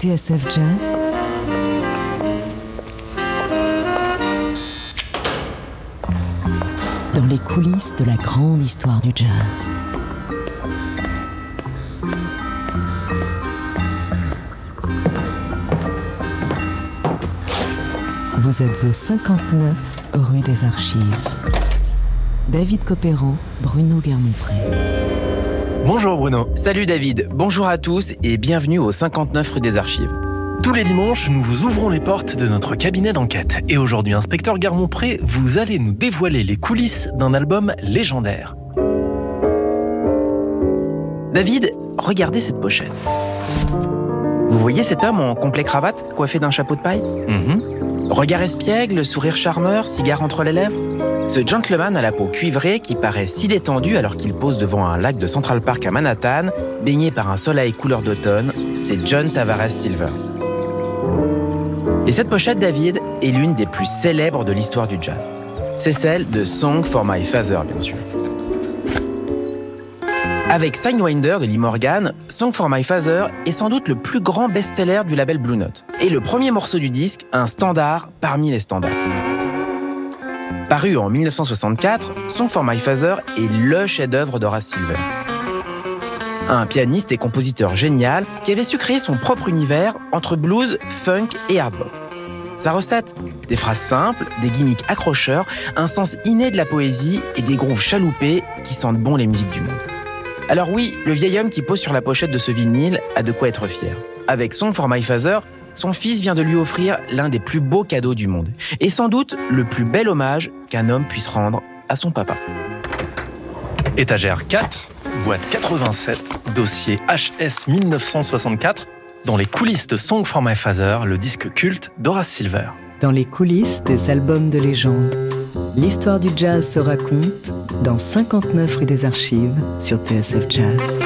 TSF Jazz Dans les coulisses de la grande histoire du jazz. Vous êtes au 59 rue des Archives. David Copéran, Bruno Guermont-Pré. Bonjour Bruno. Salut David, bonjour à tous et bienvenue au 59 rue des Archives. Tous les dimanches, nous vous ouvrons les portes de notre cabinet d'enquête. Et aujourd'hui, inspecteur Garmont-Pré, vous allez nous dévoiler les coulisses d'un album légendaire. David, regardez cette pochette. Vous voyez cet homme en complet cravate, coiffé d'un chapeau de paille? Mhm. Regard espiègle, sourire charmeur, cigare entre les lèvres? Ce gentleman à la peau cuivrée qui paraît si détendu alors qu'il pose devant un lac de Central Park à Manhattan, baigné par un soleil couleur d'automne, c'est John Tavares Silver. Et cette pochette, David, est l'une des plus célèbres de l'histoire du jazz. C'est celle de Song for My Father, bien sûr. Avec Signwinder de Lee Morgan, Song for My Father est sans doute le plus grand best-seller du label Blue Note. Et le premier morceau du disque, un standard parmi les standards. Paru en 1964, Song for My Father est le chef-d'œuvre d'Horace Silver. Un pianiste et compositeur génial qui avait su créer son propre univers entre blues, funk et hard. Sa recette Des phrases simples, des gimmicks accrocheurs, un sens inné de la poésie et des grooves chaloupés qui sentent bon les musiques du monde. Alors oui, le vieil homme qui pose sur la pochette de ce vinyle a de quoi être fier. Avec Song for My Father, son fils vient de lui offrir l'un des plus beaux cadeaux du monde. Et sans doute le plus bel hommage qu'un homme puisse rendre à son papa. Étagère 4, boîte 87, dossier HS 1964, dans les coulisses de Song for My Father, le disque culte d'Horace Silver. Dans les coulisses des albums de légende. L'histoire du jazz se raconte dans 59 rue des Archives sur TSF Jazz.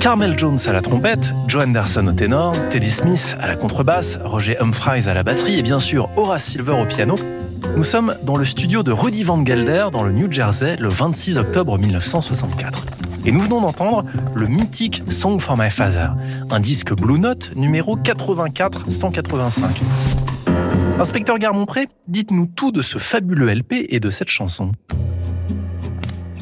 Carmel Jones à la trompette, Joe Anderson au ténor, Teddy Smith à la contrebasse, Roger Humphreys à la batterie et bien sûr Horace Silver au piano. Nous sommes dans le studio de Rudy Van Gelder dans le New Jersey le 26 octobre 1964. Et nous venons d'entendre le mythique Song for My Father, un disque Blue Note numéro 84-185. Inspecteur Garmont-Pré, dites-nous tout de ce fabuleux LP et de cette chanson.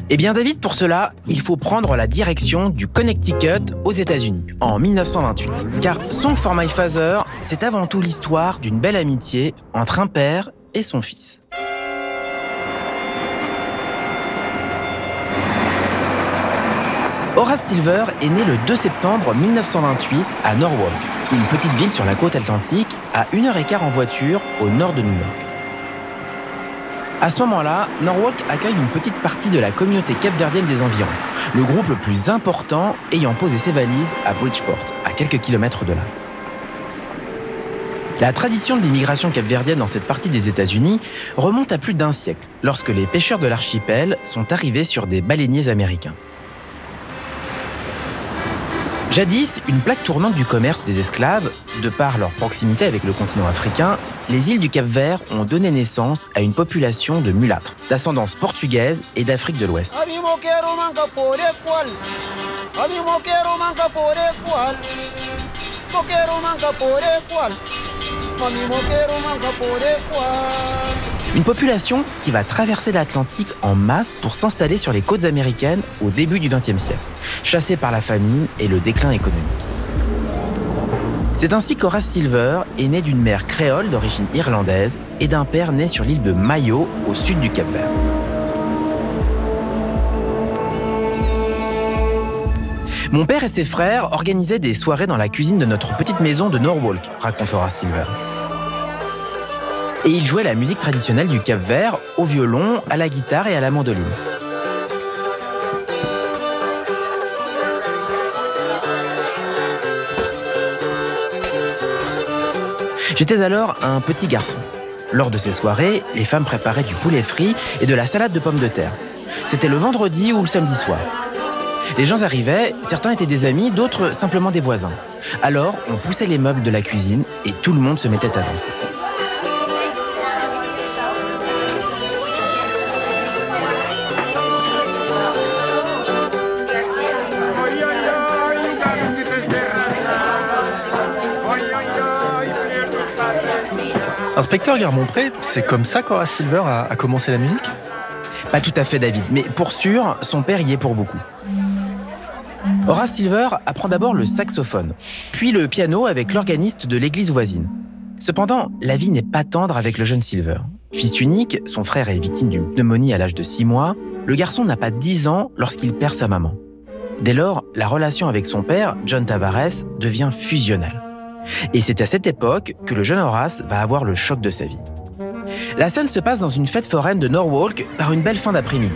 Eh bien David, pour cela, il faut prendre la direction du Connecticut aux États-Unis en 1928. Car Song for My Father, c'est avant tout l'histoire d'une belle amitié entre un père et son fils. Horace Silver est né le 2 septembre 1928 à Norwalk, une petite ville sur la côte atlantique à 1h15 en voiture au nord de New York. À ce moment-là, Norwalk accueille une petite partie de la communauté capverdienne des environs, le groupe le plus important ayant posé ses valises à Bridgeport, à quelques kilomètres de là. La tradition de l'immigration capverdienne dans cette partie des États-Unis remonte à plus d'un siècle, lorsque les pêcheurs de l'archipel sont arrivés sur des baleiniers américains. Jadis, une plaque tournante du commerce des esclaves, de par leur proximité avec le continent africain, les îles du Cap-Vert ont donné naissance à une population de mulâtres, d'ascendance portugaise et d'Afrique de l'Ouest. Une population qui va traverser l'Atlantique en masse pour s'installer sur les côtes américaines au début du XXe siècle, chassée par la famine et le déclin économique. C'est ainsi qu'Horace Silver est né d'une mère créole d'origine irlandaise et d'un père né sur l'île de Mayo au sud du Cap-Vert. Mon père et ses frères organisaient des soirées dans la cuisine de notre petite maison de Norwalk, raconte Horace Silver. Et ils jouaient la musique traditionnelle du Cap Vert au violon, à la guitare et à la mandoline. J'étais alors un petit garçon. Lors de ces soirées, les femmes préparaient du poulet frit et de la salade de pommes de terre. C'était le vendredi ou le samedi soir. Les gens arrivaient, certains étaient des amis, d'autres simplement des voisins. Alors, on poussait les meubles de la cuisine et tout le monde se mettait à danser. Inspecteur Garmont-Pré, c'est comme ça qu'Horace Silver a, a commencé la musique? Pas tout à fait David, mais pour sûr, son père y est pour beaucoup. Horace Silver apprend d'abord le saxophone, puis le piano avec l'organiste de l'église voisine. Cependant, la vie n'est pas tendre avec le jeune Silver. Fils unique, son frère est victime d'une pneumonie à l'âge de 6 mois, le garçon n'a pas 10 ans lorsqu'il perd sa maman. Dès lors, la relation avec son père, John Tavares, devient fusionnelle. Et c'est à cette époque que le jeune Horace va avoir le choc de sa vie. La scène se passe dans une fête foraine de Norwalk par une belle fin d'après-midi.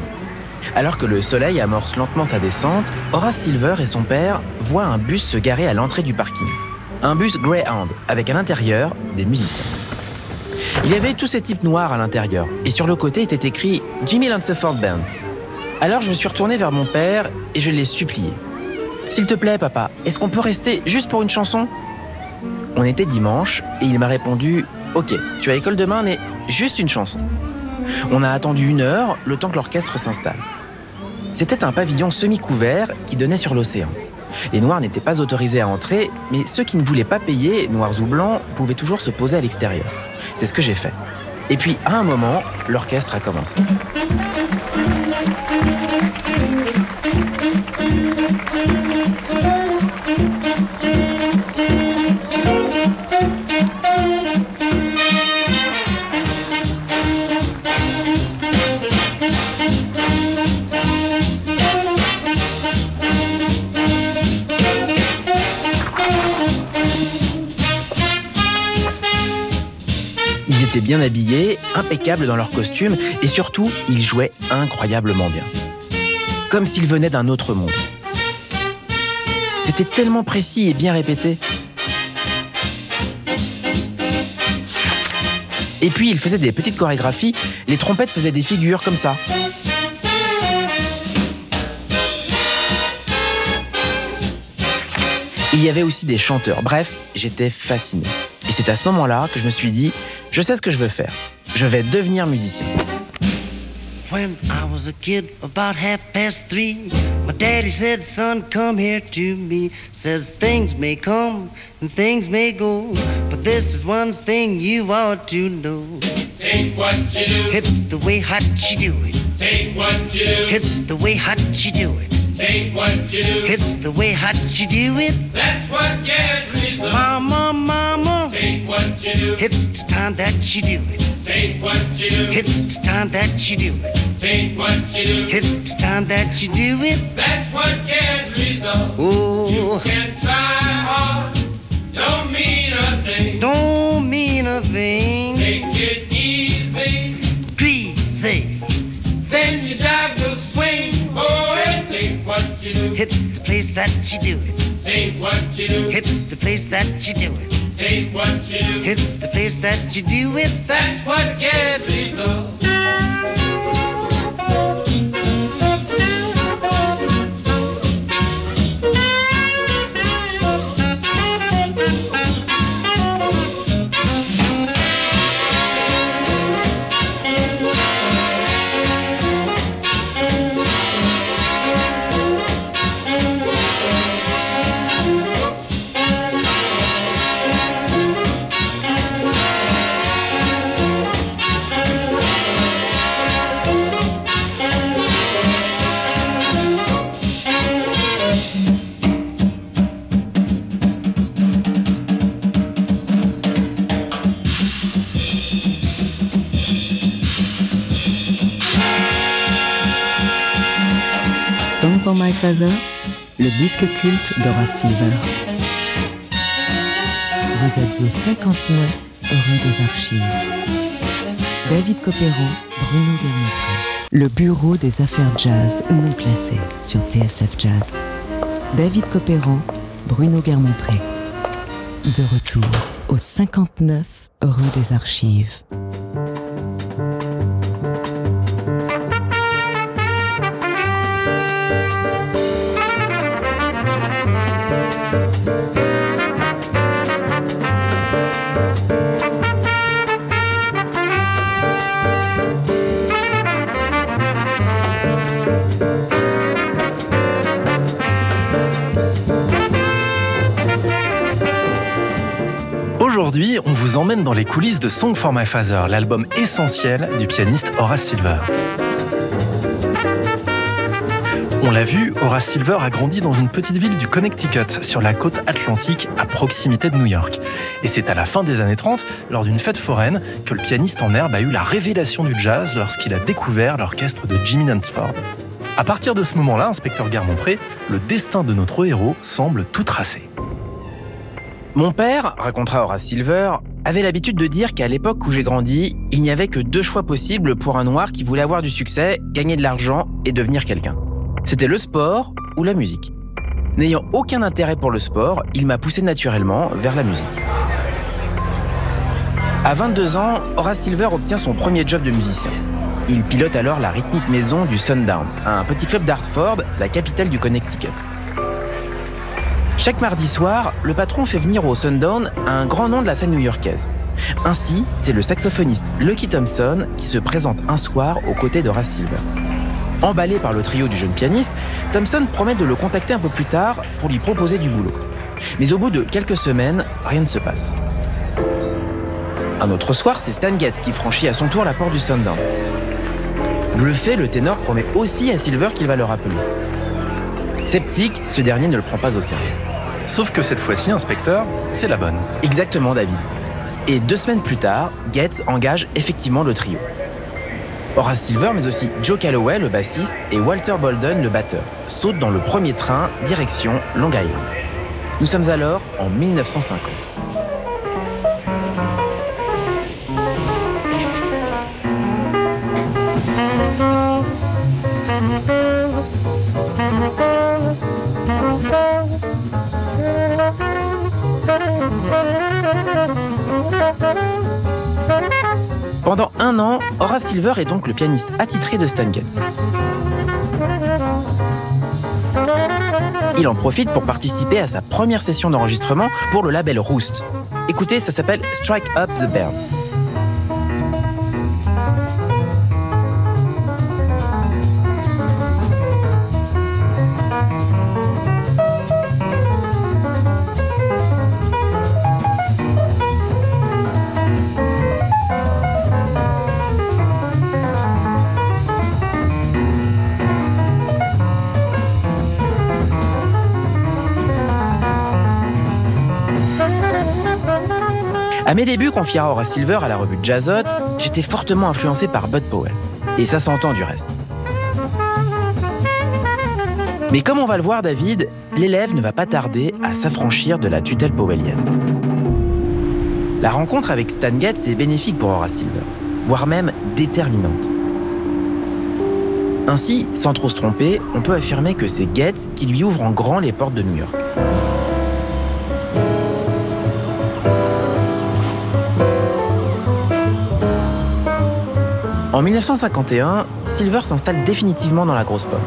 Alors que le soleil amorce lentement sa descente, Horace Silver et son père voient un bus se garer à l'entrée du parking. Un bus Greyhound, avec à l'intérieur des musiciens. Il y avait tous ces types noirs à l'intérieur, et sur le côté était écrit Jimmy Lanceford Band. Alors je me suis retourné vers mon père et je l'ai supplié. S'il te plaît, papa, est-ce qu'on peut rester juste pour une chanson? On était dimanche et il m'a répondu Ok, tu as école demain, mais juste une chanson. On a attendu une heure, le temps que l'orchestre s'installe. C'était un pavillon semi-couvert qui donnait sur l'océan. Les Noirs n'étaient pas autorisés à entrer, mais ceux qui ne voulaient pas payer, noirs ou blancs, pouvaient toujours se poser à l'extérieur. C'est ce que j'ai fait. Et puis, à un moment, l'orchestre a commencé. Ils étaient bien habillés, impeccables dans leurs costumes et surtout, ils jouaient incroyablement bien. Comme s'ils venaient d'un autre monde. C'était tellement précis et bien répété. Et puis, ils faisaient des petites chorégraphies, les trompettes faisaient des figures comme ça. Il y avait aussi des chanteurs. Bref, j'étais fasciné. Et c'est à ce moment-là que je me suis dit, je sais ce que je veux faire. Je vais devenir musicien. When I was a kid, about half past three, my daddy said, Son, come here to me. Says things may come and things may go, but this is one thing you ought to know. Take what you do, It's the way hot you do it. take what you do, It's the way hot you do it. Take what you do. It's the way hot you do it. That's what gets reason. Mama, mama, Take what you do, it's the time that you do it. take what you do, It's the time that you do it. take what you do. It's the time that you do it. That's what gets reason. You Oh, can try hard, don't mean a thing. don't mean a thing. Take it It's the place that you do it. Ain't what you do. It's the place that you do it. Ain't what you do. It's the place that you do it. That's what gets me le disque culte d'Horace Silver. Vous êtes au 59 rue des Archives. David Copéran, Bruno Guermont-Pré. Le bureau des affaires jazz non classées sur TSF Jazz. David Copéran, Bruno Guermont-Pré. De retour au 59 rue des Archives. Les coulisses de Song for My Father, l'album essentiel du pianiste Horace Silver. On l'a vu, Horace Silver a grandi dans une petite ville du Connecticut, sur la côte atlantique, à proximité de New York. Et c'est à la fin des années 30, lors d'une fête foraine, que le pianiste en herbe a eu la révélation du jazz lorsqu'il a découvert l'orchestre de Jimmy Nansford. À partir de ce moment-là, inspecteur Guermont-Pré, le destin de notre héros semble tout tracé. Mon père, racontera Horace Silver, avait l'habitude de dire qu'à l'époque où j'ai grandi, il n'y avait que deux choix possibles pour un noir qui voulait avoir du succès, gagner de l'argent et devenir quelqu'un. C'était le sport ou la musique. N'ayant aucun intérêt pour le sport, il m'a poussé naturellement vers la musique. À 22 ans, Horace Silver obtient son premier job de musicien. Il pilote alors la rythmique maison du Sundown, un petit club d'Hartford, la capitale du Connecticut. Chaque mardi soir, le patron fait venir au Sundown un grand nom de la scène new-yorkaise. Ainsi, c'est le saxophoniste Lucky Thompson qui se présente un soir aux côtés de Silver. Emballé par le trio du jeune pianiste, Thompson promet de le contacter un peu plus tard pour lui proposer du boulot. Mais au bout de quelques semaines, rien ne se passe. Un autre soir, c'est Stan Getz qui franchit à son tour la porte du Sundown. Bluffé, le ténor promet aussi à Silver qu'il va le rappeler. Sceptique, ce dernier ne le prend pas au sérieux. Sauf que cette fois-ci, inspecteur, c'est la bonne. Exactement, David. Et deux semaines plus tard, Getz engage effectivement le trio. Horace Silver, mais aussi Joe Calloway, le bassiste, et Walter Bolden, le batteur, sautent dans le premier train direction Long Island. Nous sommes alors en 1950. Pendant un an, Horace Silver est donc le pianiste attitré de Stan Getz. Il en profite pour participer à sa première session d'enregistrement pour le label Roost. Écoutez, ça s'appelle Strike Up the Band. Mes débuts, confiera Horace Silver à la revue Jazzot, j'étais fortement influencé par Bud Powell. Et ça s'entend du reste. Mais comme on va le voir, David, l'élève ne va pas tarder à s'affranchir de la tutelle powellienne. La rencontre avec Stan Getz est bénéfique pour Horace Silver, voire même déterminante. Ainsi, sans trop se tromper, on peut affirmer que c'est Getz qui lui ouvre en grand les portes de New York. En 1951, Silver s'installe définitivement dans la grosse pomme.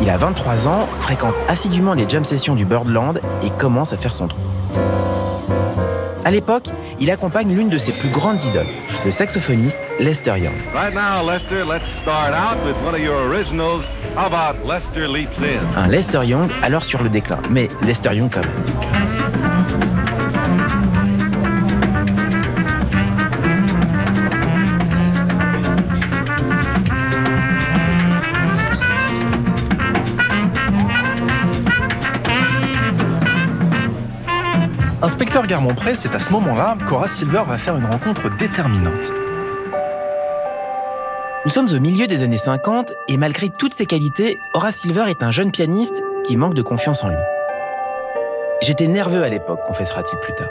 Il a 23 ans, fréquente assidûment les jam sessions du Birdland et commence à faire son trou. À l'époque, il accompagne l'une de ses plus grandes idoles, le saxophoniste Lester Young. Right now, Lester, let's start out with one of your originals. How about Lester Leaps In? Un Lester Young alors sur le déclin, mais Lester Young quand même. Inspecteur Garmont-Pré, c'est à ce moment-là qu'Horace Silver va faire une rencontre déterminante. Nous sommes au milieu des années 50 et malgré toutes ses qualités, Horace Silver est un jeune pianiste qui manque de confiance en lui. J'étais nerveux à l'époque, confessera-t-il plus tard.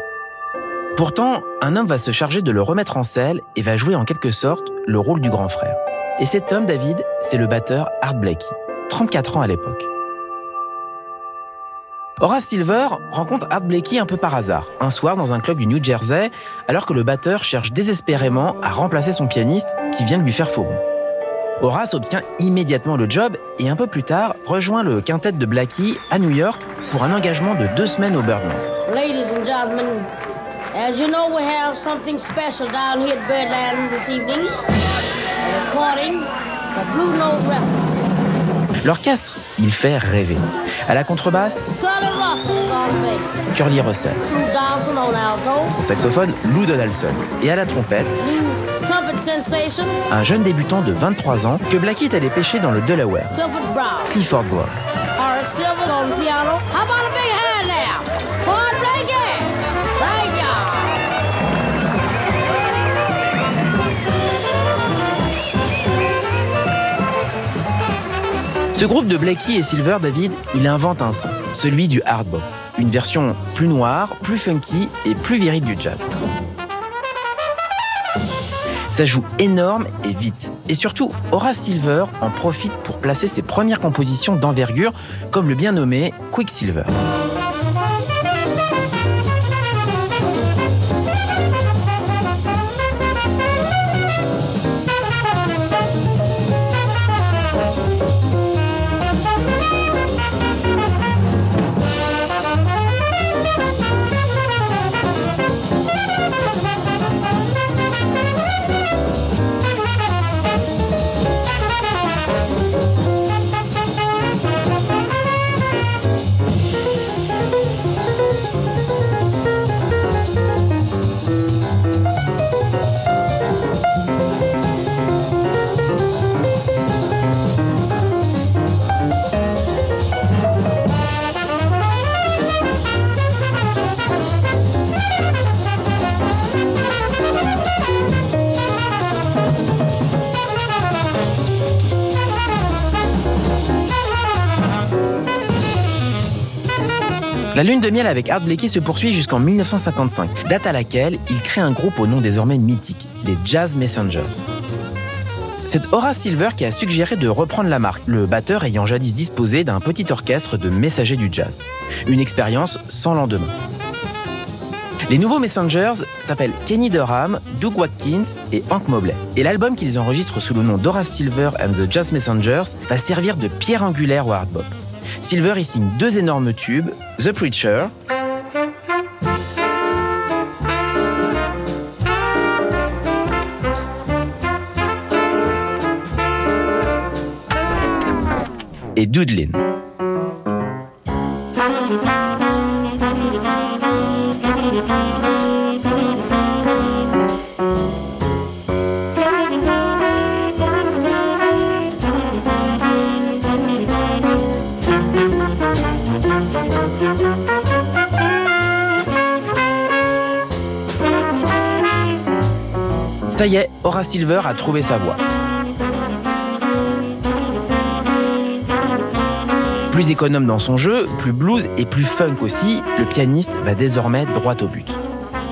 Pourtant, un homme va se charger de le remettre en selle et va jouer en quelque sorte le rôle du grand frère. Et cet homme, David, c'est le batteur Art Blakey, 34 ans à l'époque. Horace Silver rencontre Art Blakey un peu par hasard, un soir dans un club du New Jersey, alors que le batteur cherche désespérément à remplacer son pianiste qui vient de lui faire faux. Horace obtient immédiatement le job et un peu plus tard rejoint le quintet de Blackie à New York pour un engagement de deux semaines au Birdland. Ladies and gentlemen, as you know, we have something special down here at Birdland this evening. A recording for Blue Note Records. L'orchestre, il fait rêver. À la contrebasse, Curly Russell. Au saxophone, Lou Donaldson. Et à la trompette, un jeune débutant de 23 ans que Blackie est allé pêcher dans le Delaware, Clifford Brown. Clifford Brown. Ce groupe de Blackie et Silver David, il invente un son, celui du hard bop, une version plus noire, plus funky et plus virile du jazz. Ça joue énorme et vite. Et surtout, Horace Silver en profite pour placer ses premières compositions d'envergure, comme le bien nommé Quicksilver. La lune de miel avec Art Blakey se poursuit jusqu'en 1955, date à laquelle il crée un groupe au nom désormais mythique, les Jazz Messengers. C'est Horace Silver qui a suggéré de reprendre la marque, le batteur ayant jadis disposé d'un petit orchestre de messagers du jazz. Une expérience sans lendemain. Les nouveaux Messengers s'appellent Kenny Durham, Doug Watkins et Hank Mobley. Et l'album qu'ils enregistrent sous le nom d'Horace Silver and the Jazz Messengers va servir de pierre angulaire au hard bop. Silver y signe deux énormes tubes, The Preacher et Doodlin. Horace Silver a trouvé sa voie. Plus économe dans son jeu, plus blues et plus funk aussi, le pianiste va désormais droit au but.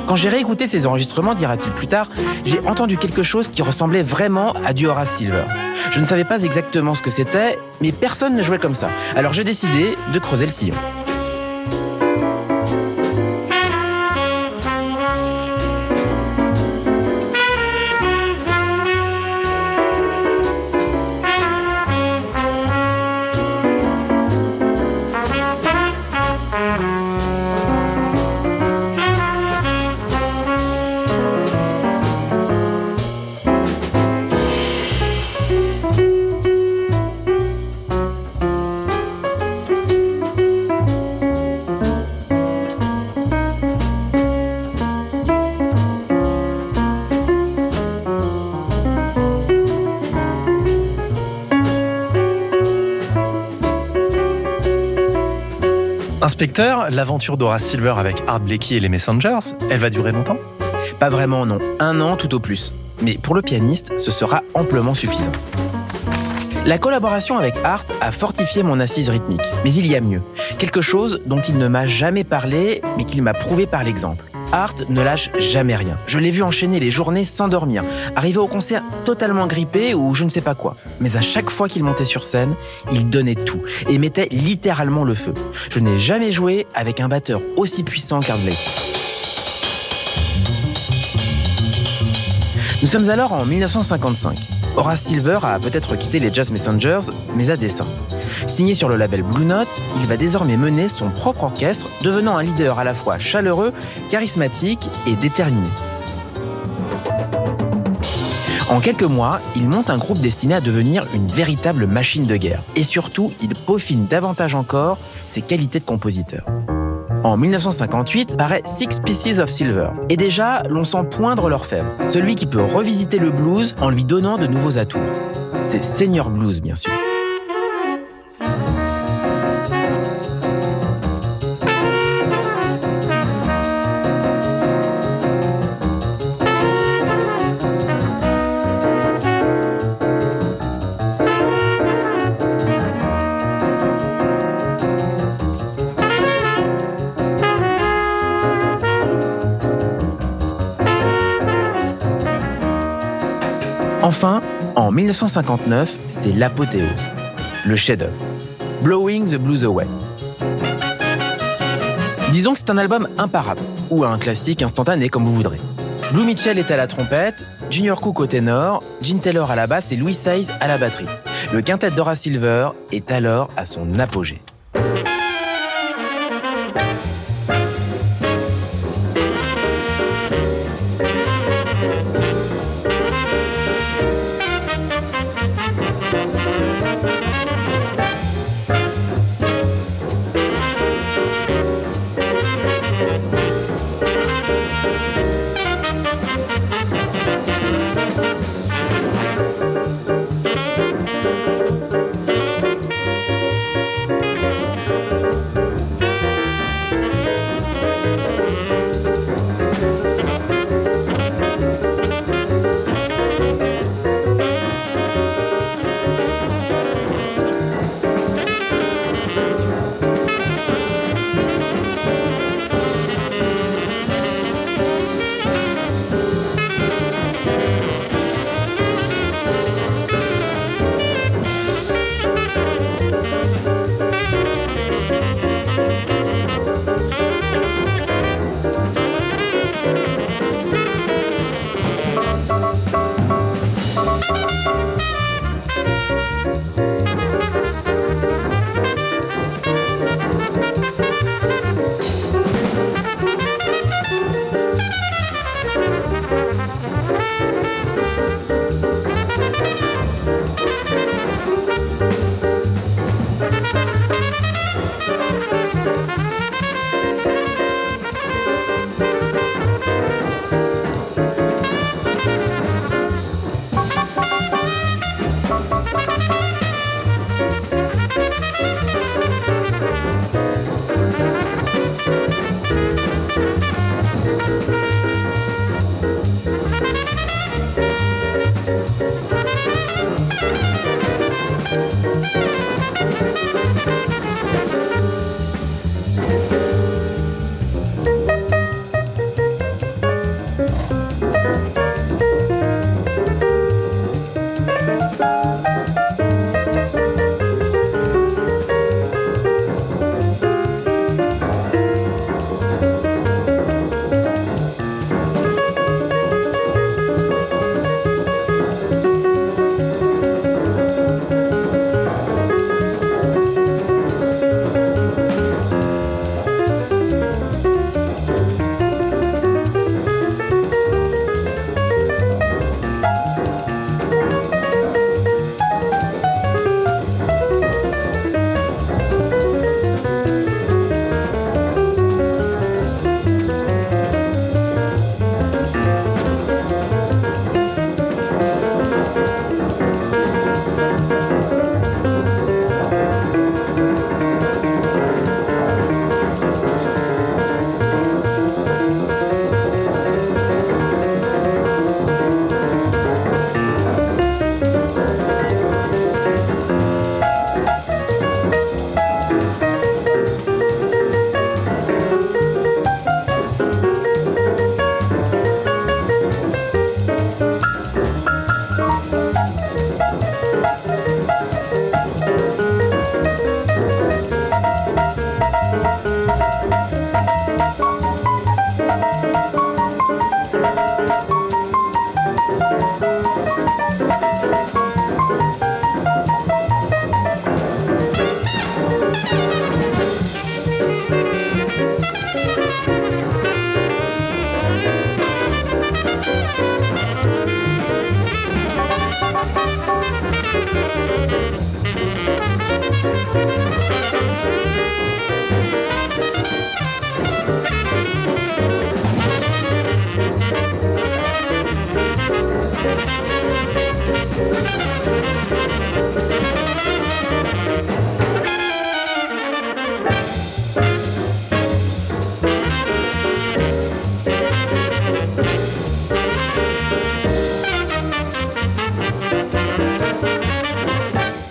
Quand j'ai réécouté ces enregistrements, dira-t-il plus tard, j'ai entendu quelque chose qui ressemblait vraiment à du Horace Silver. Je ne savais pas exactement ce que c'était, mais personne ne jouait comme ça. Alors j'ai décidé de creuser le sillon. Inspecteur, l'aventure d'Horace Silver avec Art Blakey et les Messengers, elle va durer longtemps? Pas vraiment, non. Un an tout au plus. Mais pour le pianiste, ce sera amplement suffisant. La collaboration avec Art a fortifié mon assise rythmique. Mais il y a mieux. Quelque chose dont il ne m'a jamais parlé, mais qu'il m'a prouvé par l'exemple. Art ne lâche jamais rien. Je l'ai vu enchaîner les journées sans dormir, arriver au concert totalement grippé ou je ne sais pas quoi. Mais à chaque fois qu'il montait sur scène, il donnait tout et mettait littéralement le feu. Je n'ai jamais joué avec un batteur aussi puissant qu'Art Blakey. Nous sommes alors en 1955. Horace Silver a peut-être quitté les Jazz Messengers, mais à dessein. Signé sur le label Blue Note, il va désormais mener son propre orchestre, devenant un leader à la fois chaleureux, charismatique et déterminé. En quelques mois, il monte un groupe destiné à devenir une véritable machine de guerre. Et surtout, il peaufine davantage encore ses qualités de compositeur. En 1958 paraît Six Pieces of Silver. Et déjà, l'on sent poindre l'orfèvre. Celui qui peut revisiter le blues en lui donnant de nouveaux atouts. C'est Senior Blues, bien sûr. Enfin, en 1959, c'est l'apothéose, le chef-d'œuvre, Blowing the Blues Away. Disons que c'est un album imparable, ou un classique instantané comme vous voudrez. Blue Mitchell est à la trompette, Junior Cook au ténor, Gene Taylor à la basse et Louis Saiz à la batterie. Le quintet Dora Silver est alors à son apogée.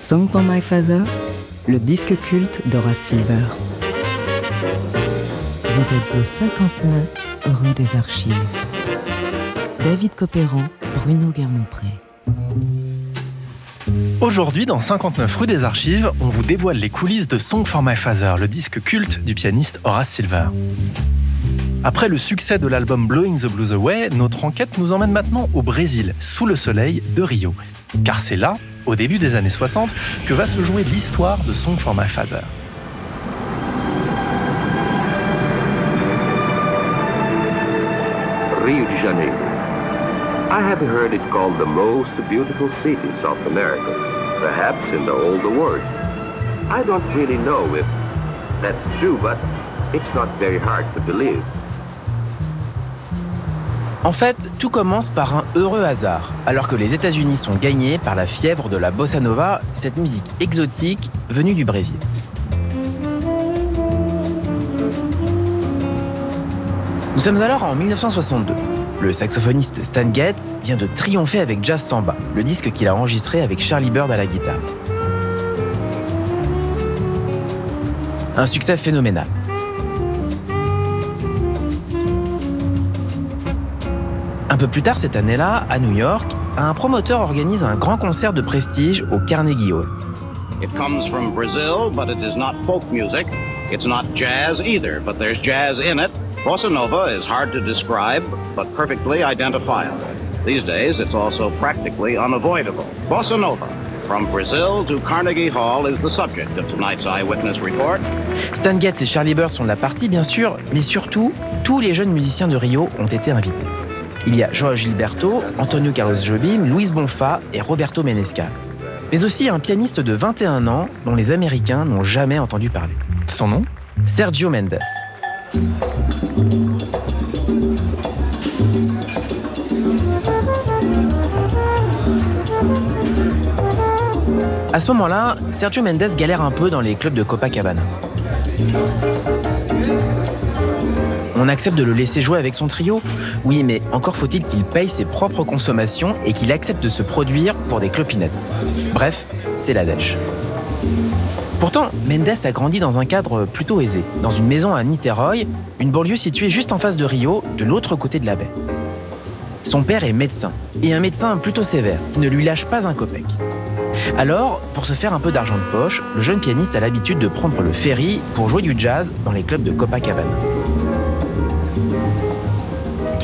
Song for My Father, le disque culte d'Horace Silver. Vous êtes au 59 rue des Archives. David Copéran, Bruno Guermont-Pré. Aujourd'hui, dans 59 rue des Archives, on vous dévoile les coulisses de Song for My Father, le disque culte du pianiste Horace Silver. Après le succès de l'album Blowing the Blues Away, notre enquête nous emmène maintenant au Brésil, sous le soleil de Rio. Car c'est là, au début des années 60, que va se jouer l'histoire de Song for My Father. Rio de Janeiro. I have heard it called the most beautiful city in South America, perhaps in the whole world. I don't really know if that's true, but it's not very hard to believe. En fait, tout commence par un heureux hasard. Alors que les États-Unis sont gagnés par la fièvre de la bossa nova, cette musique exotique venue du Brésil. Nous sommes alors en 1962. Le saxophoniste Stan Getz vient de triompher avec Jazz Samba, le disque qu'il a enregistré avec Charlie Bird à la guitare. Un succès phénoménal. Un peu plus tard cette année-là, à New York, un promoteur organise un grand concert de prestige au Carnegie Hall. It comes from Brazil, but it is not folk music. It's not jazz either, but there's jazz in it. Bossa Nova is hard to describe, but perfectly identifiable. These days, it's also practically unavoidable. Bossa Nova, from Brazil to Carnegie Hall, is the subject of tonight's Eyewitness Report. Stan Getz et Charlie Bird sont de la partie, bien sûr, mais surtout, tous les jeunes musiciens de Rio ont été invités. Il y a Joao Gilberto, Antonio Carlos Jobim, Luis Bonfa et Roberto Menescal. Mais aussi un pianiste de 21 ans dont les Américains n'ont jamais entendu parler. Son nom Sergio Mendes. À ce moment-là, Sergio Mendes galère un peu dans les clubs de Copacabana. On accepte de le laisser jouer avec son trio Oui, mais encore faut-il qu'il paye ses propres consommations et qu'il accepte de se produire pour des clopinettes. Bref, c'est la dèche. Pourtant, Mendes a grandi dans un cadre plutôt aisé, dans une maison à Niterói, une banlieue située juste en face de Rio, de l'autre côté de la baie. Son père est médecin, et un médecin plutôt sévère, qui ne lui lâche pas un copec. Alors, pour se faire un peu d'argent de poche, le jeune pianiste a l'habitude de prendre le ferry pour jouer du jazz dans les clubs de Copacabana.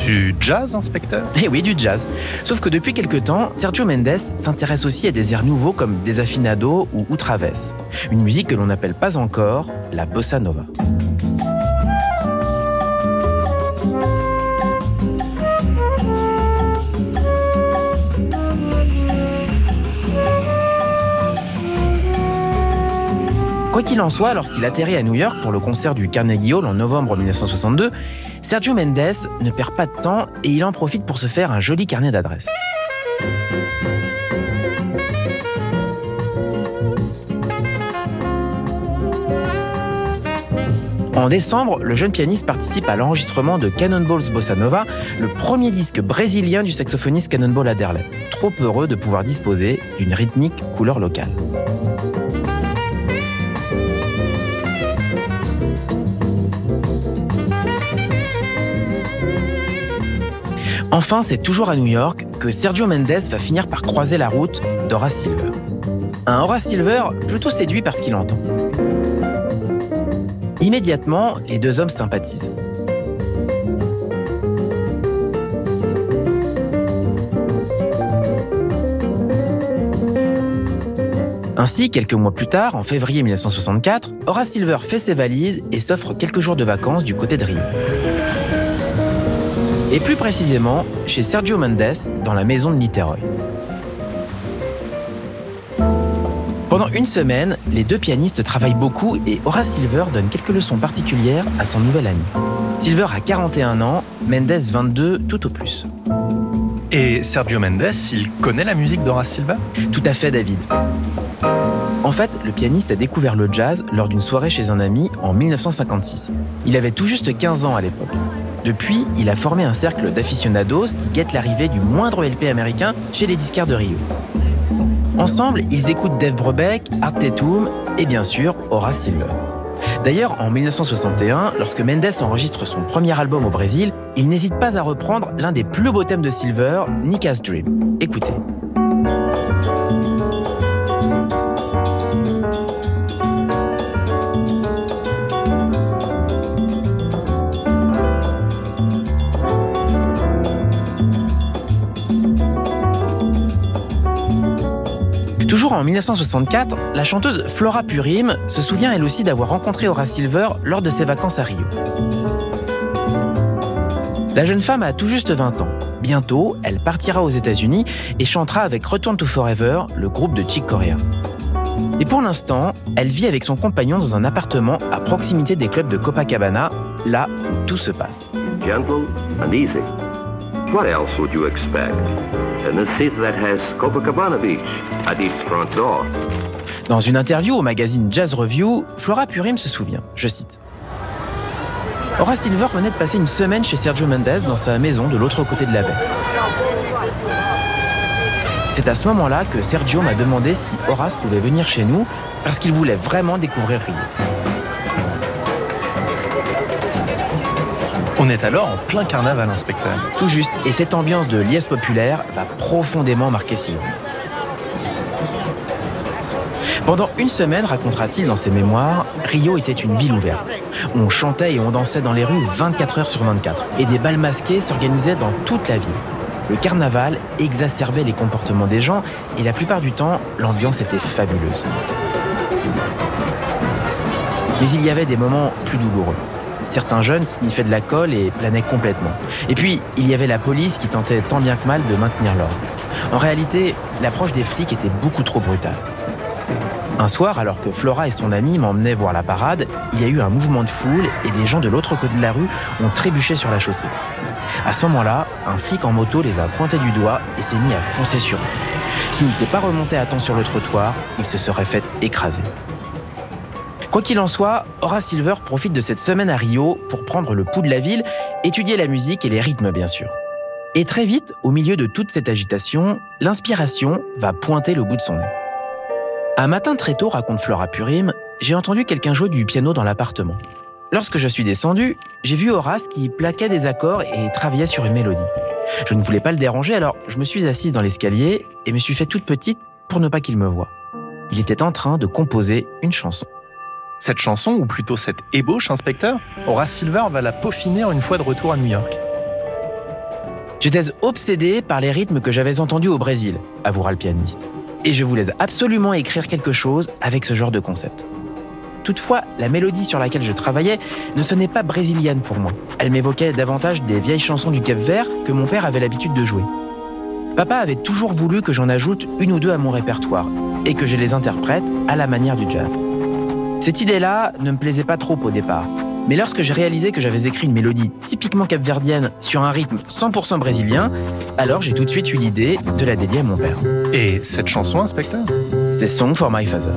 Du jazz, inspecteur? Eh oui, du jazz. Sauf que depuis quelque temps, Sergio Mendes s'intéresse aussi à des airs nouveaux comme Desafinado ou Outraves. Une musique que l'on n'appelle pas encore la bossa nova. Quoi qu'il en soit, lorsqu'il atterrit à New York pour le concert du Carnegie Hall en novembre 1962, Sergio Mendes ne perd pas de temps et il en profite pour se faire un joli carnet d'adresses. En décembre, le jeune pianiste participe à l'enregistrement de Cannonball's Bossa Nova, le premier disque brésilien du saxophoniste Cannonball Adderley, trop heureux de pouvoir disposer d'une rythmique couleur locale. Enfin, c'est toujours à New York que Sergio Mendes va finir par croiser la route d'Horace Silver. Un Horace Silver plutôt séduit par ce qu'il entend. Immédiatement, les deux hommes sympathisent. Ainsi, quelques mois plus tard, en février 1964, Horace Silver fait ses valises et s'offre quelques jours de vacances du côté de Rio. Et plus précisément, chez Sergio Mendes, dans la maison de Niterói. Pendant une semaine, les deux pianistes travaillent beaucoup et Horace Silver donne quelques leçons particulières à son nouvel ami. Silver a 41 ans, Mendes 22 tout au plus. Et Sergio Mendes, il connaît la musique d'Horace Silver? Tout à fait, David. En fait, le pianiste a découvert le jazz lors d'une soirée chez un ami en 1956. Il avait tout juste 15 ans à l'époque. Depuis, il a formé un cercle d'aficionados qui guettent l'arrivée du moindre LP américain chez les disquaires de Rio. Ensemble, ils écoutent Dave Brubeck, Art Tatum et bien sûr Horace Silver. D'ailleurs, en 1961, lorsque Mendes enregistre son premier album au Brésil, il n'hésite pas à reprendre l'un des plus beaux thèmes de Silver, Nika's Dream. Écoutez. En 1964, la chanteuse Flora Purim se souvient elle aussi d'avoir rencontré Horace Silver lors de ses vacances à Rio. La jeune femme a tout juste 20 ans. Bientôt, elle partira aux États-Unis et chantera avec Return to Forever, le groupe de Chick Corea. Et pour l'instant, elle vit avec son compagnon dans un appartement à proximité des clubs de Copacabana, là où tout se passe. Gentle and easy. What else would you expect? Dans une interview au magazine Jazz Review, Flora Purim se souvient, je cite. Horace Silver venait de passer une semaine chez Sergio Mendes dans sa maison de l'autre côté de la baie. C'est à ce moment-là que Sergio m'a demandé si Horace pouvait venir chez nous parce qu'il voulait vraiment découvrir Rio. On est alors en plein carnaval, inspecteur. Tout juste, et cette ambiance de liesse populaire va profondément marquer Silver. Pendant une semaine, racontera-t-il dans ses mémoires, Rio était une ville ouverte. On chantait et on dansait dans les rues 24 heures sur 24, et des balles masquées s'organisaient dans toute la ville. Le carnaval exacerbait les comportements des gens, et la plupart du temps, l'ambiance était fabuleuse. Mais il y avait des moments plus douloureux. Certains jeunes sniffaient de la colle et planaient complètement. Et puis, il y avait la police qui tentait tant bien que mal de maintenir l'ordre. En réalité, l'approche des flics était beaucoup trop brutale. Un soir, alors que Flora et son ami m'emmenaient voir la parade, il y a eu un mouvement de foule et des gens de l'autre côté de la rue ont trébuché sur la chaussée. À ce moment-là, un flic en moto les a pointés du doigt et s'est mis à foncer sur eux. S'il n'était pas remonté à temps sur le trottoir, il se serait fait écraser. Quoi qu'il en soit, Horace Silver profite de cette semaine à Rio pour prendre le pouls de la ville, étudier la musique et les rythmes bien sûr. Et très vite, au milieu de toute cette agitation, l'inspiration va pointer le bout de son nez. Un matin très tôt, raconte Flora Purim, j'ai entendu quelqu'un jouer du piano dans l'appartement. Lorsque je suis descendu, j'ai vu Horace qui plaquait des accords et travaillait sur une mélodie. Je ne voulais pas le déranger, alors je me suis assise dans l'escalier et me suis fait toute petite pour ne pas qu'il me voie. Il était en train de composer une chanson. Cette chanson, ou plutôt cette ébauche, inspecteur, Horace Silver va la peaufiner une fois de retour à New York. J'étais obsédé par les rythmes que j'avais entendus au Brésil, avouera le pianiste. Et je voulais absolument écrire quelque chose avec ce genre de concept. Toutefois, la mélodie sur laquelle je travaillais ne sonnait pas brésilienne pour moi. Elle m'évoquait davantage des vieilles chansons du Cap Vert que mon père avait l'habitude de jouer. Papa avait toujours voulu que j'en ajoute une ou deux à mon répertoire et que je les interprète à la manière du jazz. Cette idée-là ne me plaisait pas trop au départ, mais lorsque j'ai réalisé que j'avais écrit une mélodie typiquement capverdienne sur un rythme 100% brésilien, alors j'ai tout de suite eu l'idée de la dédier à mon père. Et cette chanson, inspecteur? C'est Song for My Father.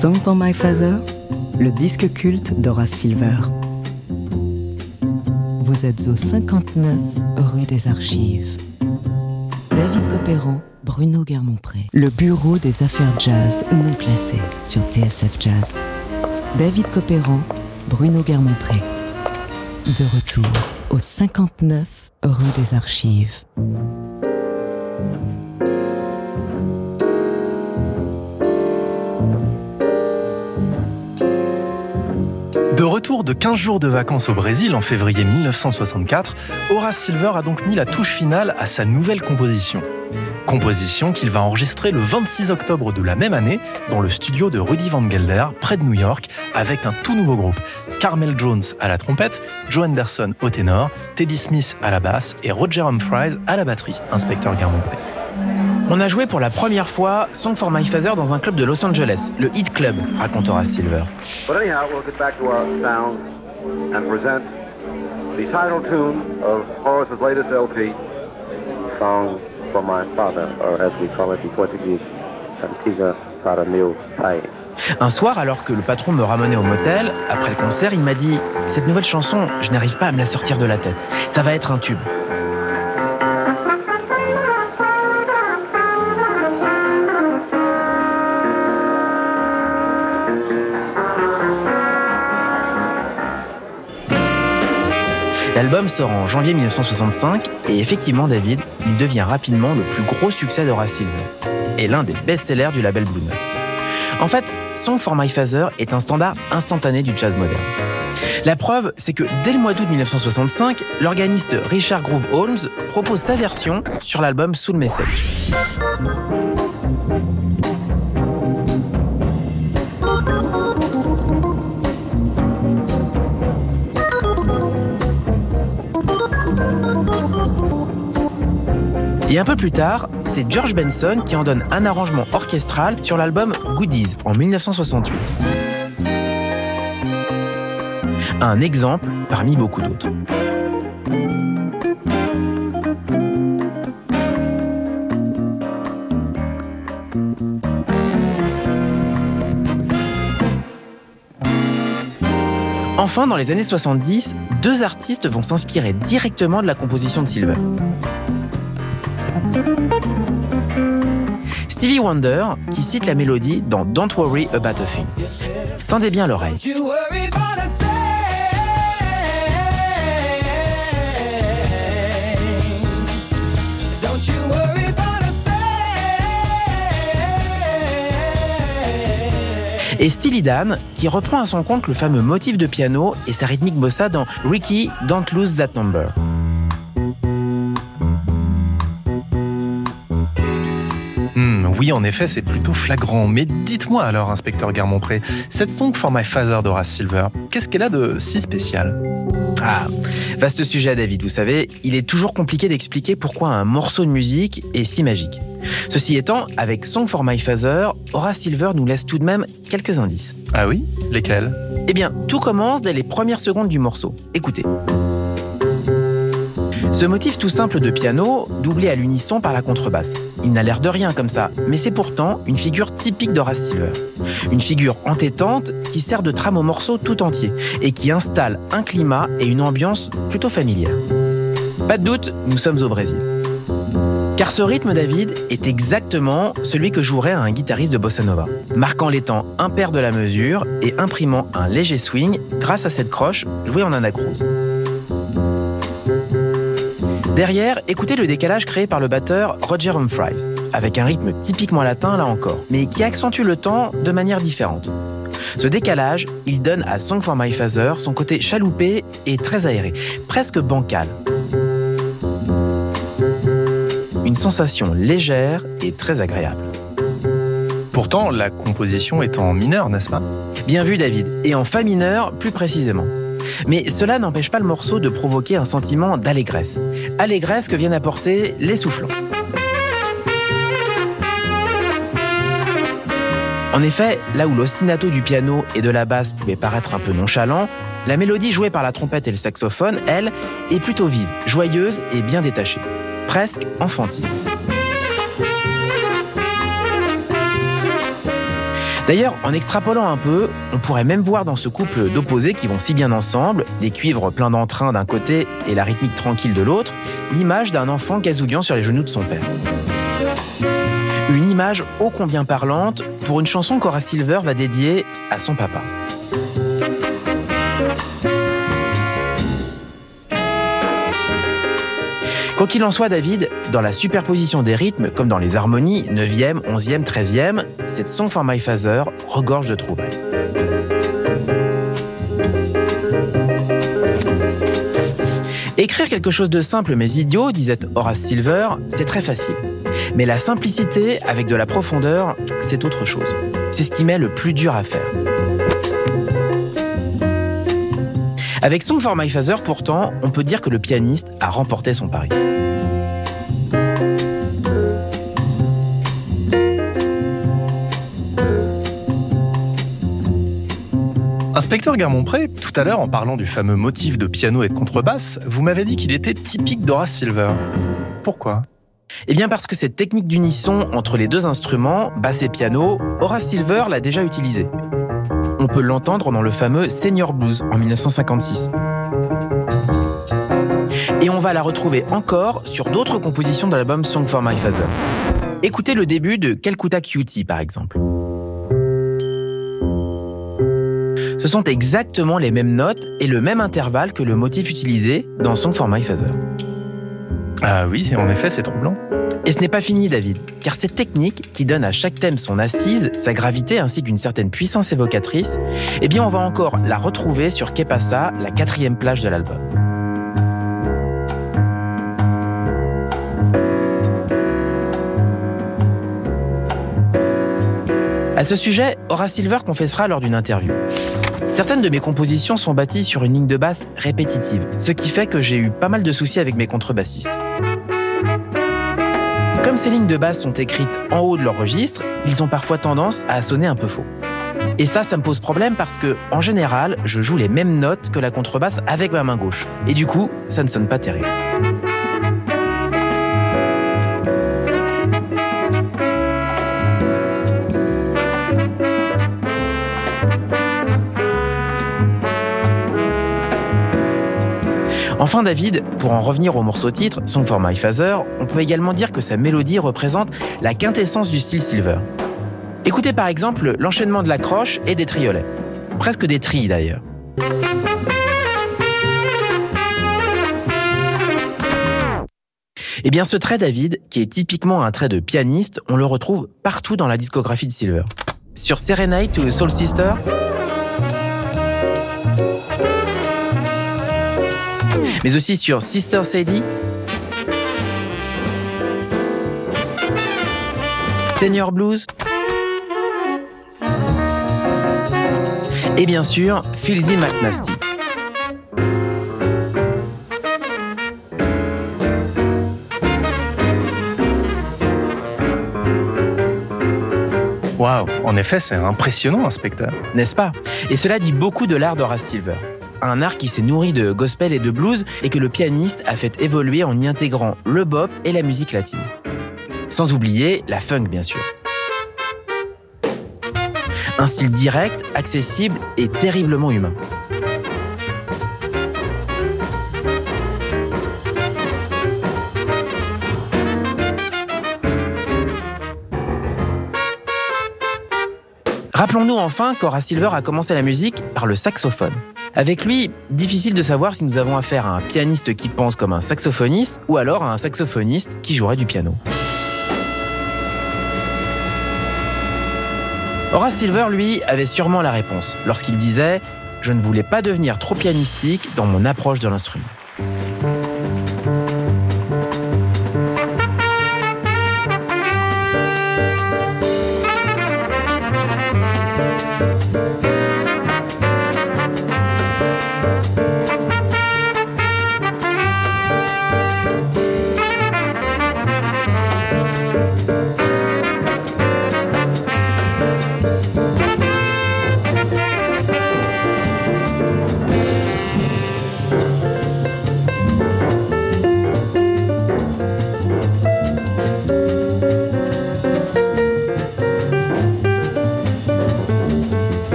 Song for My Father, le disque culte d'Horace Silver. Vous êtes au 59 rue des Archives. David Copéran, Bruno Guermont-Pré. Le bureau des affaires jazz non classées sur TSF Jazz. David Copéran, Bruno Guermont-Pré. De retour au 59 rue des Archives. De retour de 15 jours de vacances au Brésil en février 1964, Horace Silver a donc mis la touche finale à sa nouvelle composition. Composition qu'il va enregistrer le 26 octobre de la même année dans le studio de Rudy Van Gelder, près de New York, avec un tout nouveau groupe. Carmel Jones à la trompette, Joe Anderson au ténor, Teddy Smith à la basse et Roger Humphries à la batterie, inspecteur Guermont-Pré. On a joué pour la première fois Song for My Father dans un club de Los Angeles, le Hit Club, raconte Horace Silver. But anyhow, we'll get back to our sound and present the title tune of Horace's latest LP, Song for My Father, or as we call it in Portuguese, Antiga para meu pai. Un soir, alors que le patron me ramenait au motel, après le concert, il m'a dit Cette nouvelle chanson, je n'arrive pas à me la sortir de la tête. Ça va être un tube. L'album sort en janvier 1965 et effectivement, David, il devient rapidement le plus gros succès d'Horace Silver et l'un des best-sellers du label Blue Note. En fait, Song for My Father est un standard instantané du jazz moderne. La preuve, c'est que dès le mois d'août 1965, l'organiste Richard Groove Holmes propose sa version sur l'album Soul Message. Et un peu plus tard, c'est George Benson qui en donne un arrangement orchestral sur l'album Goodies en 1968. Un exemple parmi beaucoup d'autres. Enfin, dans les années 70, deux artistes vont s'inspirer directement de la composition de Silver. Stevie Wonder, qui cite la mélodie dans Don't Worry About a Thing. Tendez bien l'oreille. Et Steely Dan, qui reprend à son compte le fameux motif de piano et sa rythmique bossa dans Ricky, Don't Lose That Number. Oui, en effet, c'est plutôt flagrant. Mais dites-moi alors, inspecteur Guermont-Pré, cette song for my father d'Horace Silver, qu'est-ce qu'elle a de si spécial? Ah, vaste sujet, David. Vous savez, il est toujours compliqué d'expliquer pourquoi un morceau de musique est si magique. Ceci étant, avec Song for My Father, Horace Silver nous laisse tout de même quelques indices. Ah oui? Lesquels? Eh bien, tout commence dès les premières secondes du morceau. Écoutez. Ce motif tout simple de piano, doublé à l'unisson par la contrebasse. Il n'a l'air de rien comme ça, mais c'est pourtant une figure typique d'Horace Silver. Une figure entêtante qui sert de trame au morceau tout entier et qui installe un climat et une ambiance plutôt familière. Pas de doute, nous sommes au Brésil. Car ce rythme, David, est exactement celui que jouerait un guitariste de bossa nova, marquant les temps impairs de la mesure et imprimant un léger swing grâce à cette croche jouée en anacrose. Derrière, écoutez le décalage créé par le batteur Roger Humphries, avec un rythme typiquement latin là encore, mais qui accentue le temps de manière différente. Ce décalage, il donne à Song for My Father son côté chaloupé et très aéré, presque bancal. Une sensation légère et très agréable. Pourtant, la composition est en mineur, n'est-ce pas? Bien vu David, et en fa mineur plus précisément. Mais cela n'empêche pas le morceau de provoquer un sentiment d'allégresse. Allégresse que viennent apporter les soufflants. En effet, là où l'ostinato du piano et de la basse pouvait paraître un peu nonchalant, la mélodie jouée par la trompette et le saxophone, elle, est plutôt vive, joyeuse et bien détachée. Presque enfantine. D'ailleurs, en extrapolant un peu, on pourrait même voir dans ce couple d'opposés qui vont si bien ensemble, les cuivres pleins d'entrain d'un côté et la rythmique tranquille de l'autre, l'image d'un enfant gazouillant sur les genoux de son père. Une image ô combien parlante pour une chanson qu'Horace Silver va dédier à son papa. Quoi qu'il en soit, David, dans la superposition des rythmes, comme dans les harmonies, 9e, 11e, 13e, cette Song for regorge de trouvailles. Écrire quelque chose de simple mais idiot, disait Horace Silver, c'est très facile. Mais la simplicité avec de la profondeur, c'est autre chose. C'est ce qui met le plus dur à faire. Avec Song for My Father, pourtant, on peut dire que le pianiste a remporté son pari. Inspecteur Garmont-Pré, tout à l'heure, en parlant du fameux motif de piano et de contrebasse, vous m'avez dit qu'il était typique d'Horace Silver. Pourquoi? Eh bien parce que cette technique d'unisson entre les deux instruments, basse et piano, Horace Silver l'a déjà utilisée. On peut l'entendre dans le fameux Senior Blues en 1956. Et on va la retrouver encore sur d'autres compositions de l'album Song for My Father. Écoutez le début de Calcutta Cutie par exemple. Ce sont exactement les mêmes notes et le même intervalle que le motif utilisé dans Song for My Father. Ah oui, en effet, c'est troublant. Et ce n'est pas fini, David, car cette technique, qui donne à chaque thème son assise, sa gravité ainsi qu'une certaine puissance évocatrice, eh bien on va encore la retrouver sur Que Passa, la quatrième plage de l'album. À ce sujet, Horace Silver confessera lors d'une interview. Certaines de mes compositions sont bâties sur une ligne de basse répétitive, ce qui fait que j'ai eu pas mal de soucis avec mes contrebassistes. Ces lignes de basse sont écrites en haut de leur registre, ils ont parfois tendance à sonner un peu faux. Et ça, ça me pose problème parce que, en général, je joue les mêmes notes que la contrebasse avec ma main gauche. Et du coup, ça ne sonne pas terrible. Enfin David, pour en revenir au morceau titre, Song for My on peut également dire que sa mélodie représente la quintessence du style Silver. Écoutez par exemple l'enchaînement de la croche et des triolets. Presque des trilles d'ailleurs. Eh bien ce trait David, qui est typiquement un trait de pianiste, on le retrouve partout dans la discographie de Silver. Sur Serenade to Soul Sister, mais aussi sur Sister Sadie, Senior Blues, et bien sûr Filzy McNasty. Waouh, en effet, c'est impressionnant, inspecteur. N'est-ce pas? Et cela dit beaucoup de l'art d'Horace Silver. Un art qui s'est nourri de gospel et de blues et que le pianiste a fait évoluer en y intégrant le bop et la musique latine. Sans oublier la funk, bien sûr. Un style direct, accessible et terriblement humain. Rappelons-nous enfin qu'Horace Silver a commencé la musique par le saxophone. Avec lui, difficile de savoir si nous avons affaire à un pianiste qui pense comme un saxophoniste ou alors à un saxophoniste qui jouerait du piano. Horace Silver, lui, avait sûrement la réponse lorsqu'il disait ⁇ Je ne voulais pas devenir trop pianistique dans mon approche de l'instrument ⁇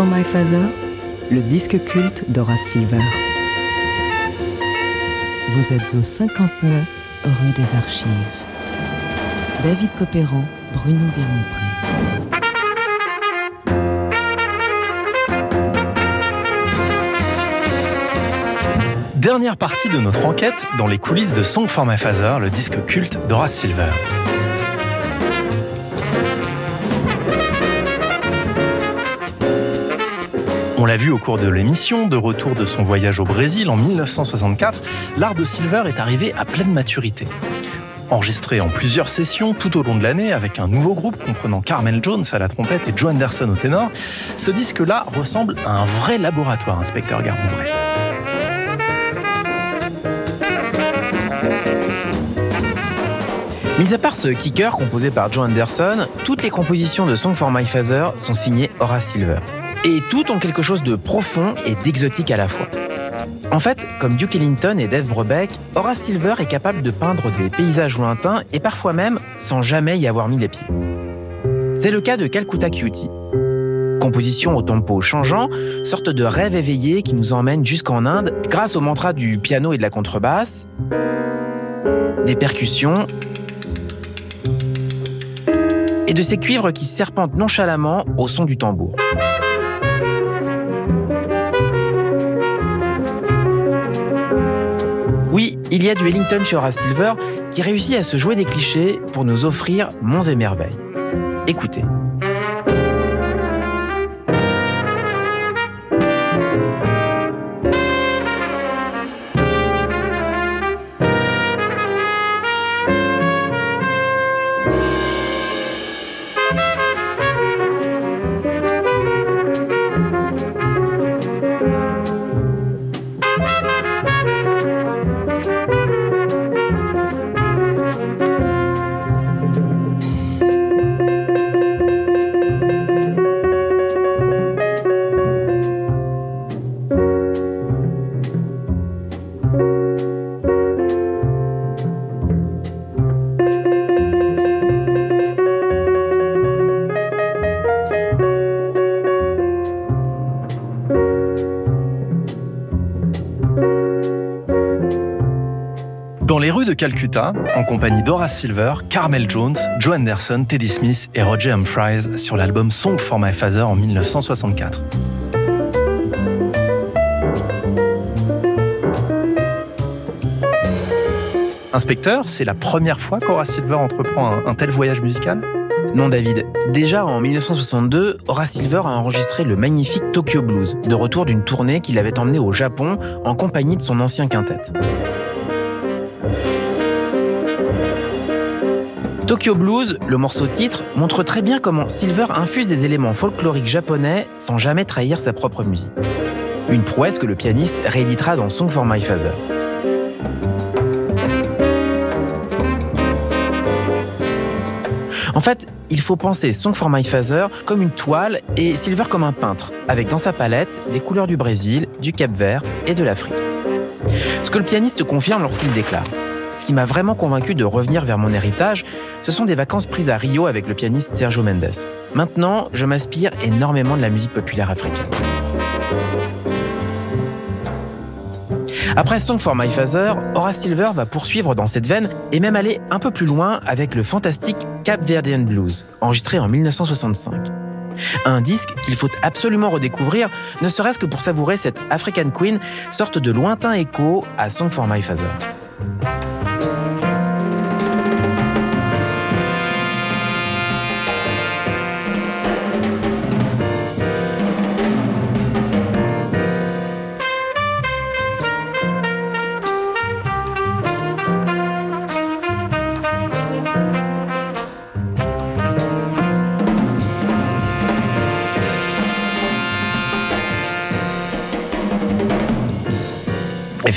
for My Father, le disque culte d'Horace Silver. Vous êtes au 59 rue des Archives. David Copéran, Bruno Guermont-Pré. Dernière partie de notre enquête dans les coulisses de Song for My Father, le disque culte d'Horace Silver. On l'a vu au cours de l'émission, de retour de son voyage au Brésil en 1964, l'art de Silver est arrivé à pleine maturité. Enregistré en plusieurs sessions tout au long de l'année avec un nouveau groupe comprenant Carmel Jones à la trompette et Joe Anderson au ténor, ce disque-là ressemble à un vrai laboratoire, inspecteur Garmont-Bray. Mis à part ce kicker composé par Joe Anderson, toutes les compositions de Song for My Father sont signées Horace Silver. Et toutes ont quelque chose de profond et d'exotique à la fois. En fait, comme Duke Ellington et Dave Brubeck, Horace Silver est capable de peindre des paysages lointains et parfois même sans jamais y avoir mis les pieds. C'est le cas de Calcutta Cutie. Composition au tempo changeant, sorte de rêve éveillé qui nous emmène jusqu'en Inde grâce au mantra du piano et de la contrebasse, des percussions et de ces cuivres qui serpentent nonchalamment au son du tambour. Il y a du Ellington chez Horace Silver qui réussit à se jouer des clichés pour nous offrir monts et merveilles. Écoutez. De Calcutta, en compagnie d'Horace Silver, Carmel Jones, Joe Anderson, Teddy Smith et Roger Humphries sur l'album Song for My Father en 1964. Inspecteur, c'est la première fois qu'Horace Silver entreprend un, tel voyage musical? Non David, déjà en 1962, Horace Silver a enregistré le magnifique Tokyo Blues, de retour d'une tournée qu'il avait emmené au Japon en compagnie de son ancien quintet. Tokyo Blues, le morceau titre, montre très bien comment Silver infuse des éléments folkloriques japonais sans jamais trahir sa propre musique. Une prouesse que le pianiste rééditera dans Song for My Father. En fait, il faut penser Song for My Father comme une toile et Silver comme un peintre, avec dans sa palette des couleurs du Brésil, du Cap Vert et de l'Afrique. Ce que le pianiste confirme lorsqu'il déclare ce qui m'a vraiment convaincu de revenir vers mon héritage, ce sont des vacances prises à Rio avec le pianiste Sergio Mendes. Maintenant, je m'inspire énormément de la musique populaire africaine. Après Song for My Father, Horace Silver va poursuivre dans cette veine et même aller un peu plus loin avec le fantastique Cap Verdean Blues, enregistré en 1965. Un disque qu'il faut absolument redécouvrir, ne serait-ce que pour savourer cette African Queen, sorte de lointain écho à Song for My Father.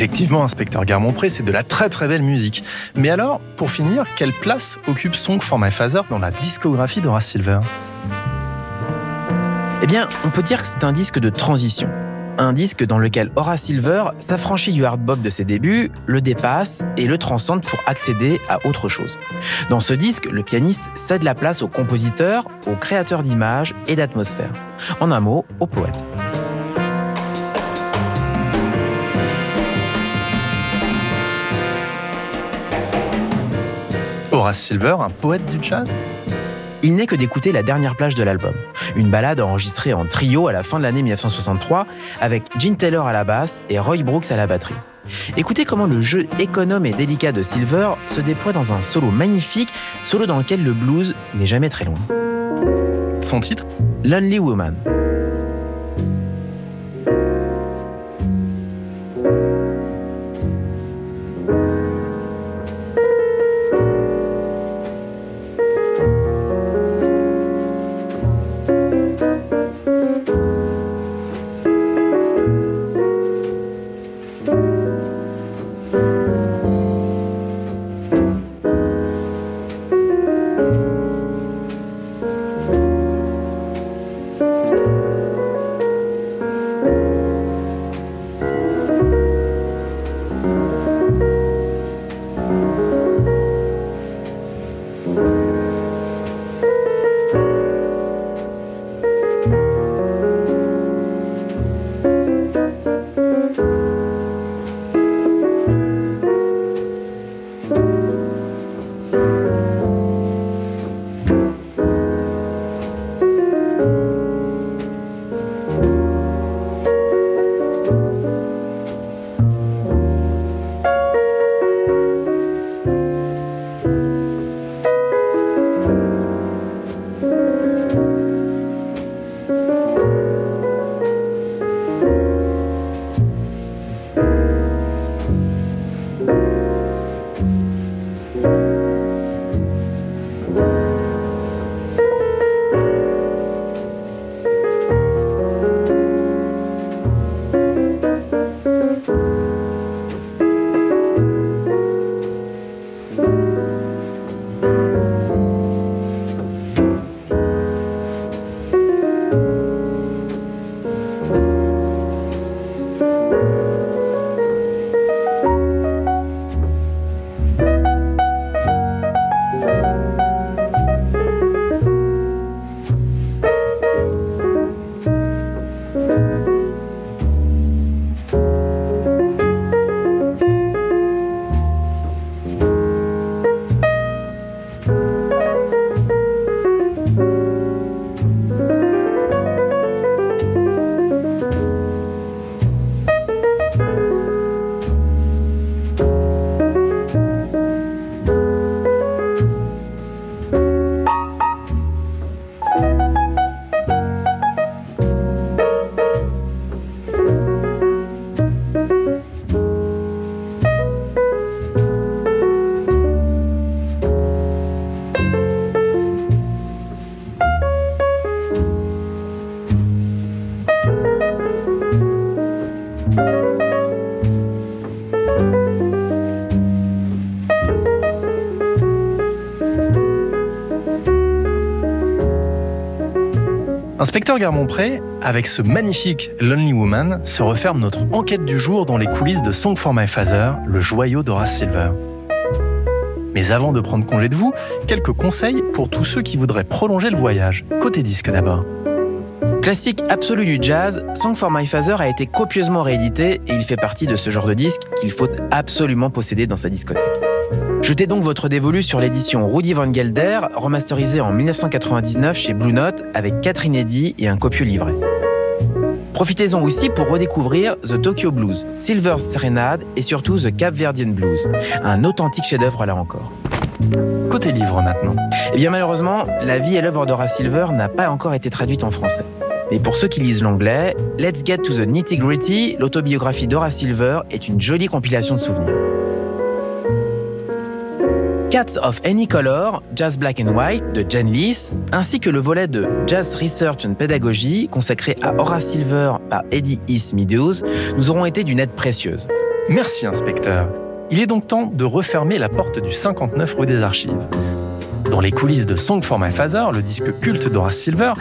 Effectivement, inspecteur Garmont-Pré, c'est de la très très belle musique. Mais alors, pour finir, quelle place occupe Song for My Father dans la discographie d'Horace Silver? Eh bien, on peut dire que c'est un disque de transition. Un disque dans lequel Horace Silver s'affranchit du hard bop de ses débuts, le dépasse et le transcende pour accéder à autre chose. Dans ce disque, le pianiste cède la place aux compositeurs, aux créateurs d'images et d'atmosphères. En un mot, aux poètes. Horace Silver, un poète du jazz Il n'est que d'écouter la dernière plage de l'album, une balade enregistrée en trio à la fin de l'année 1963 avec Gene Taylor à la basse et Roy Brooks à la batterie. Écoutez comment le jeu économe et délicat de Silver se déploie dans un solo magnifique, solo dans lequel le blues n'est jamais très loin. Son titre? Lonely Woman. Inspecteur Garmont-Pré, avec ce magnifique Lonely Woman, se referme notre enquête du jour dans les coulisses de Song for My Father, le joyau d'Horace Silver. Mais avant de prendre congé de vous, quelques conseils pour tous ceux qui voudraient prolonger le voyage. Côté disque d'abord. Classique absolu du jazz, Song for My Father a été copieusement réédité et il fait partie de ce genre de disque qu'il faut absolument posséder dans sa discothèque. Jetez donc votre dévolu sur l'édition Rudy Van Gelder, remasterisée en 1999 chez Blue Note avec Catherine Eddy et un copieux livret. Profitez-en aussi pour redécouvrir The Tokyo Blues, Silver's Serenade et surtout The Cap Verdian Blues, un authentique chef-d'œuvre là encore. Côté livre maintenant. Eh bien malheureusement, la vie et l'œuvre d'Horace Silver n'a pas encore été traduite en français. Mais pour ceux qui lisent l'anglais, Let's Get to the Nitty Gritty, l'autobiographie d'Horace Silver, est une jolie compilation de souvenirs. Cats of Any Color, Jazz Black and White de Jen Lees, ainsi que le volet de Jazz Research and Pedagogy consacré à Horace Silver par Eddie East Meadows nous auront été d'une aide précieuse. Merci, inspecteur. Il est donc temps de refermer la porte du 59 rue des Archives. Dans les coulisses de Song for My Father, le disque culte d'Horace Silver,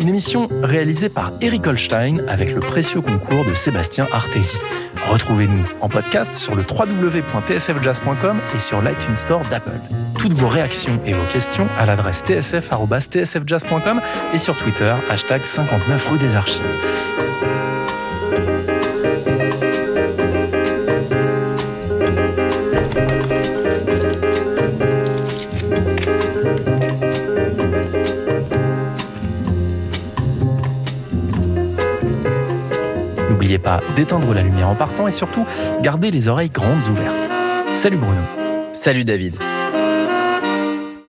une émission réalisée par Eric Holstein avec le précieux concours de Sébastien Artesi. Retrouvez-nous en podcast sur le www.tsfjazz.com et sur l'iTunes Store d'Apple. Toutes vos réactions et vos questions à l'adresse tsf.tsfjazz.com et sur Twitter, hashtag 59 rue des Archives. N'oubliez pas d'éteindre la lumière en partant et surtout, gardez les oreilles grandes ouvertes. Salut Bruno. Salut David.